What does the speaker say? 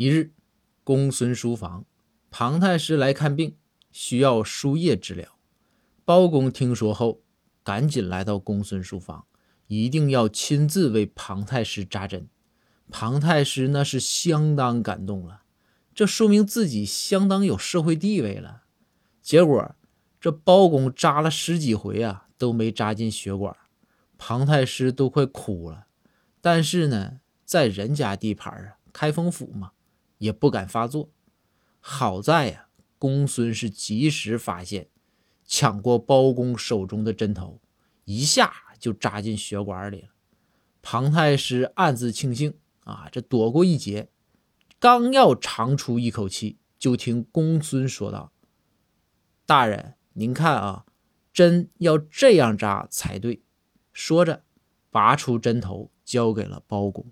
一日，公孙书房，庞太师来看病，需要输液治疗。包公听说后，赶紧来到公孙书房，一定要亲自为庞太师扎针。庞太师那是相当感动了，这说明自己相当有社会地位了。结果这包公扎了十几回啊，都没扎进血管，庞太师都快哭了。但是呢，在人家地盘啊，开封府嘛。也不敢发作，好在呀，公孙是及时发现，抢过包公手中的针头，一下就扎进血管里了。庞太师暗自庆幸啊，这躲过一劫。刚要长出一口气，就听公孙说道：“大人，您看啊，针要这样扎才对。”说着，拔出针头交给了包公。